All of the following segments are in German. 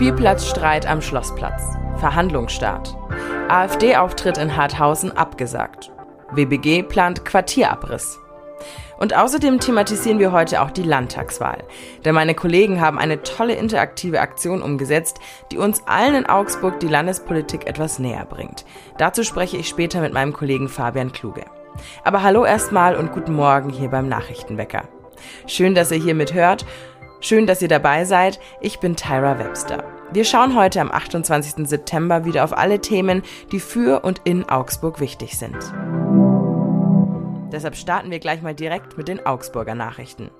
Spielplatzstreit am Schlossplatz. Verhandlungsstart. AfD-Auftritt in Harthausen abgesagt. WBG plant Quartierabriss. Und außerdem thematisieren wir heute auch die Landtagswahl. Denn meine Kollegen haben eine tolle interaktive Aktion umgesetzt, die uns allen in Augsburg die Landespolitik etwas näher bringt. Dazu spreche ich später mit meinem Kollegen Fabian Kluge. Aber hallo erstmal und guten Morgen hier beim Nachrichtenwecker. Schön, dass ihr hier mithört. Schön, dass ihr dabei seid. Ich bin Tyra Webster. Wir schauen heute am 28. September wieder auf alle Themen, die für und in Augsburg wichtig sind. Deshalb starten wir gleich mal direkt mit den Augsburger Nachrichten.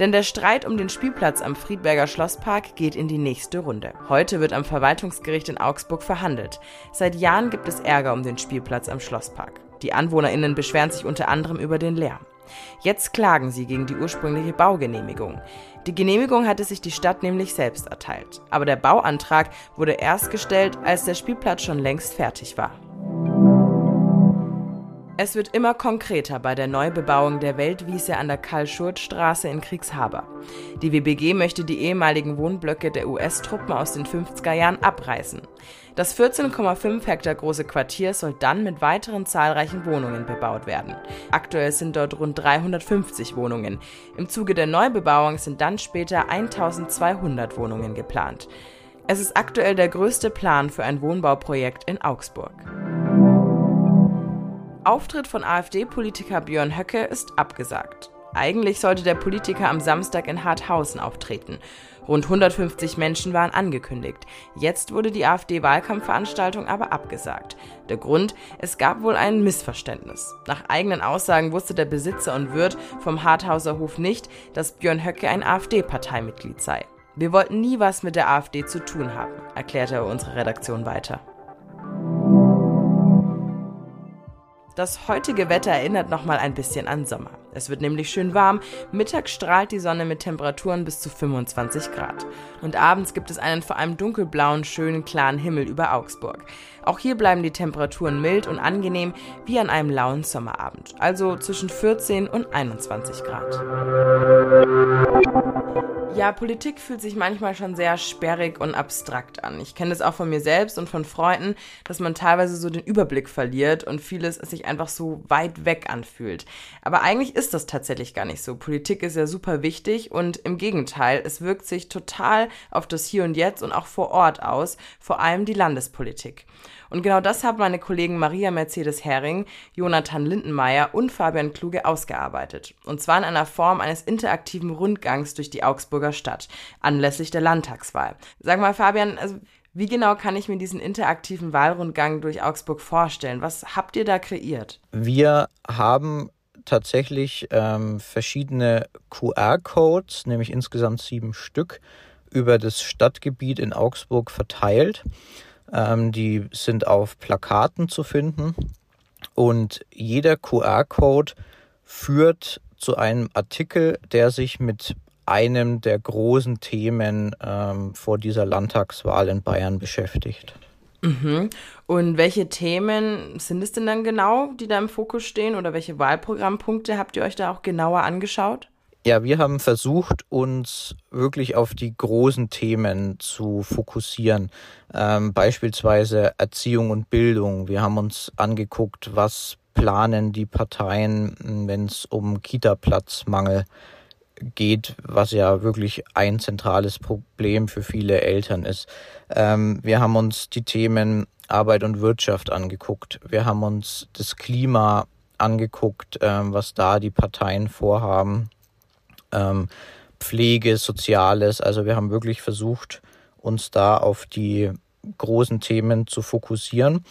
Denn der Streit um den Spielplatz am Friedberger Schlosspark geht in die nächste Runde. Heute wird am Verwaltungsgericht in Augsburg verhandelt. Seit Jahren gibt es Ärger um den Spielplatz am Schlosspark. Die AnwohnerInnen beschweren sich unter anderem über den Lärm. Jetzt klagen sie gegen die ursprüngliche Baugenehmigung. Die Genehmigung hatte sich die Stadt nämlich selbst erteilt. Aber der Bauantrag wurde erst gestellt, als der Spielplatz schon längst fertig war. Es wird immer konkreter bei der Neubebauung der Weltwiese an der Karl-Schurz-Straße in Kriegshaber. Die WBG möchte die ehemaligen Wohnblöcke der US-Truppen aus den 50er Jahren abreißen. Das 14,5 Hektar große Quartier soll dann mit weiteren zahlreichen Wohnungen bebaut werden. Aktuell sind dort rund 350 Wohnungen. Im Zuge der Neubebauung sind dann später 1200 Wohnungen geplant. Es ist aktuell der größte Plan für ein Wohnbauprojekt in Augsburg. Auftritt von AfD-Politiker Björn Höcke ist abgesagt. Eigentlich sollte der Politiker am Samstag in Harthausen auftreten. Rund 150 Menschen waren angekündigt. Jetzt wurde die AfD-Wahlkampfveranstaltung aber abgesagt. Der Grund, es gab wohl ein Missverständnis. Nach eigenen Aussagen wusste der Besitzer und Wirt vom Harthauser Hof nicht, dass Björn Höcke ein AfD-Parteimitglied sei. Wir wollten nie was mit der AfD zu tun haben, erklärte er unsere Redaktion weiter. Das heutige Wetter erinnert noch mal ein bisschen an Sommer. Es wird nämlich schön warm, mittags strahlt die Sonne mit Temperaturen bis zu 25 Grad. Und abends gibt es einen vor allem dunkelblauen, schönen, klaren Himmel über Augsburg. Auch hier bleiben die Temperaturen mild und angenehm wie an einem lauen Sommerabend, also zwischen 14 und 21 Grad. Ja, Politik fühlt sich manchmal schon sehr sperrig und abstrakt an. Ich kenne das auch von mir selbst und von Freunden, dass man teilweise so den Überblick verliert und vieles sich einfach so weit weg anfühlt. Aber eigentlich ist das tatsächlich gar nicht so. Politik ist ja super wichtig und im Gegenteil, es wirkt sich total auf das Hier und Jetzt und auch vor Ort aus, vor allem die Landespolitik. Und genau das haben meine Kollegen Maria Mercedes Hering, Jonathan Lindenmeier und Fabian Kluge ausgearbeitet. Und zwar in einer Form eines interaktiven Rundgangs durch die Augsburger Stadt, anlässlich der Landtagswahl. Sag mal, Fabian, also wie genau kann ich mir diesen interaktiven Wahlrundgang durch Augsburg vorstellen? Was habt ihr da kreiert? Wir haben tatsächlich ähm, verschiedene QR-Codes, nämlich insgesamt sieben Stück, über das Stadtgebiet in Augsburg verteilt. Ähm, die sind auf Plakaten zu finden und jeder QR-Code führt zu einem Artikel, der sich mit einem der großen Themen ähm, vor dieser Landtagswahl in Bayern beschäftigt. Mhm. Und welche Themen sind es denn dann genau, die da im Fokus stehen oder welche Wahlprogrammpunkte habt ihr euch da auch genauer angeschaut? Ja, wir haben versucht, uns wirklich auf die großen Themen zu fokussieren. Ähm, beispielsweise Erziehung und Bildung. Wir haben uns angeguckt, was planen die Parteien, wenn es um Kita-Platzmangel geht, was ja wirklich ein zentrales Problem für viele Eltern ist. Ähm, wir haben uns die Themen Arbeit und Wirtschaft angeguckt. Wir haben uns das Klima angeguckt, ähm, was da die Parteien vorhaben ähm, Pflege, Soziales. Also wir haben wirklich versucht, uns da auf die großen Themen zu fokussieren.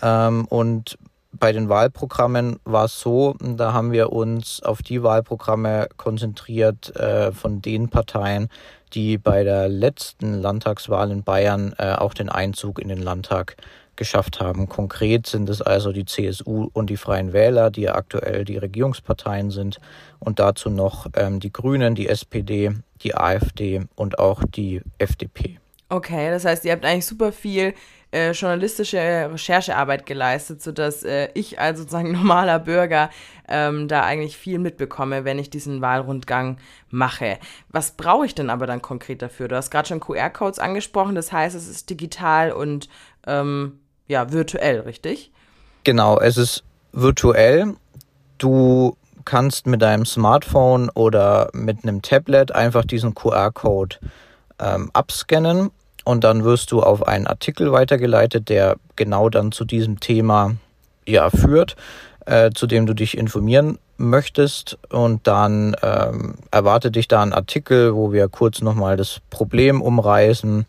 Ähm, und bei den Wahlprogrammen war es so, da haben wir uns auf die Wahlprogramme konzentriert äh, von den Parteien, die bei der letzten Landtagswahl in Bayern äh, auch den Einzug in den Landtag geschafft haben. Konkret sind es also die CSU und die Freien Wähler, die ja aktuell die Regierungsparteien sind, und dazu noch ähm, die Grünen, die SPD, die AfD und auch die FDP. Okay, das heißt, ihr habt eigentlich super viel äh, journalistische Recherchearbeit geleistet, sodass äh, ich als sozusagen normaler Bürger ähm, da eigentlich viel mitbekomme, wenn ich diesen Wahlrundgang mache. Was brauche ich denn aber dann konkret dafür? Du hast gerade schon QR-Codes angesprochen, das heißt, es ist digital und ähm, ja, virtuell, richtig? Genau, es ist virtuell. Du kannst mit deinem Smartphone oder mit einem Tablet einfach diesen QR-Code ähm, abscannen und dann wirst du auf einen Artikel weitergeleitet, der genau dann zu diesem Thema ja führt, äh, zu dem du dich informieren möchtest und dann ähm, erwartet dich da ein Artikel, wo wir kurz nochmal das Problem umreißen.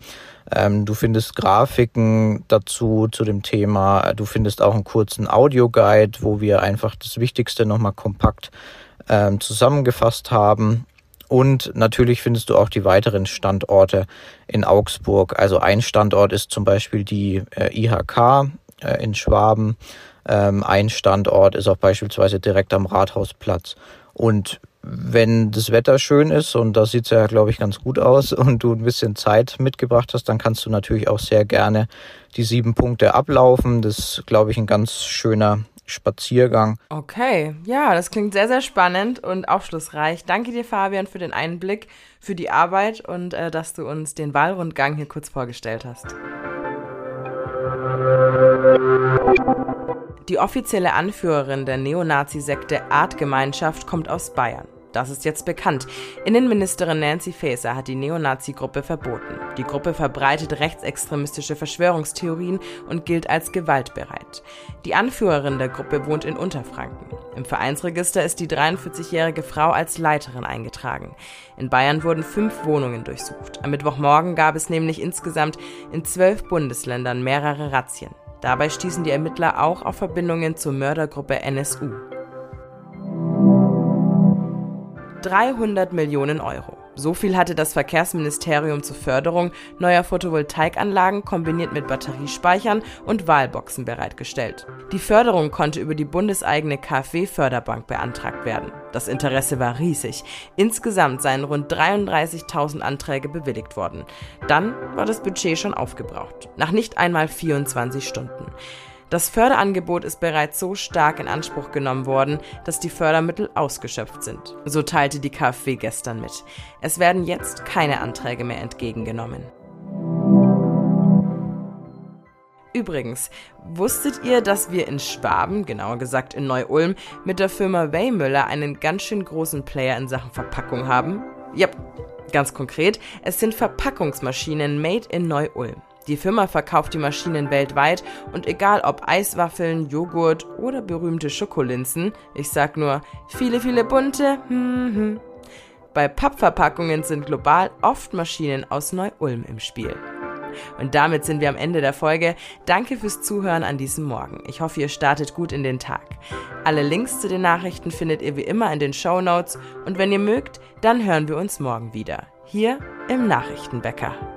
Ähm, du findest Grafiken dazu zu dem Thema. Du findest auch einen kurzen Audioguide, wo wir einfach das Wichtigste nochmal kompakt ähm, zusammengefasst haben. Und natürlich findest du auch die weiteren Standorte in Augsburg. Also ein Standort ist zum Beispiel die äh, IHK äh, in Schwaben. Ähm, ein Standort ist auch beispielsweise direkt am Rathausplatz. Und wenn das Wetter schön ist, und da sieht ja, glaube ich, ganz gut aus, und du ein bisschen Zeit mitgebracht hast, dann kannst du natürlich auch sehr gerne die sieben Punkte ablaufen. Das ist, glaube ich, ein ganz schöner Spaziergang. Okay, ja, das klingt sehr, sehr spannend und aufschlussreich. Danke dir, Fabian, für den Einblick, für die Arbeit und äh, dass du uns den Wahlrundgang hier kurz vorgestellt hast. Die offizielle Anführerin der Neonazi-Sekte Artgemeinschaft kommt aus Bayern. Das ist jetzt bekannt. Innenministerin Nancy Faeser hat die Neonazi-Gruppe verboten. Die Gruppe verbreitet rechtsextremistische Verschwörungstheorien und gilt als gewaltbereit. Die Anführerin der Gruppe wohnt in Unterfranken. Im Vereinsregister ist die 43-jährige Frau als Leiterin eingetragen. In Bayern wurden fünf Wohnungen durchsucht. Am Mittwochmorgen gab es nämlich insgesamt in zwölf Bundesländern mehrere Razzien. Dabei stießen die Ermittler auch auf Verbindungen zur Mördergruppe NSU. 300 Millionen Euro. So viel hatte das Verkehrsministerium zur Förderung neuer Photovoltaikanlagen kombiniert mit Batteriespeichern und Wahlboxen bereitgestellt. Die Förderung konnte über die bundeseigene KfW-Förderbank beantragt werden. Das Interesse war riesig. Insgesamt seien rund 33.000 Anträge bewilligt worden. Dann war das Budget schon aufgebraucht. Nach nicht einmal 24 Stunden. Das Förderangebot ist bereits so stark in Anspruch genommen worden, dass die Fördermittel ausgeschöpft sind. So teilte die KfW gestern mit. Es werden jetzt keine Anträge mehr entgegengenommen. Übrigens, wusstet ihr, dass wir in Schwaben, genauer gesagt in Neu-Ulm, mit der Firma Weymüller einen ganz schön großen Player in Sachen Verpackung haben? Ja, ganz konkret, es sind Verpackungsmaschinen made in Neu-Ulm. Die Firma verkauft die Maschinen weltweit und egal ob Eiswaffeln, Joghurt oder berühmte Schokolinsen, ich sag nur viele, viele bunte, hm, hm. Bei Pappverpackungen sind global oft Maschinen aus Neu-Ulm im Spiel. Und damit sind wir am Ende der Folge. Danke fürs Zuhören an diesem Morgen. Ich hoffe, ihr startet gut in den Tag. Alle Links zu den Nachrichten findet ihr wie immer in den Show Notes und wenn ihr mögt, dann hören wir uns morgen wieder. Hier im Nachrichtenbäcker.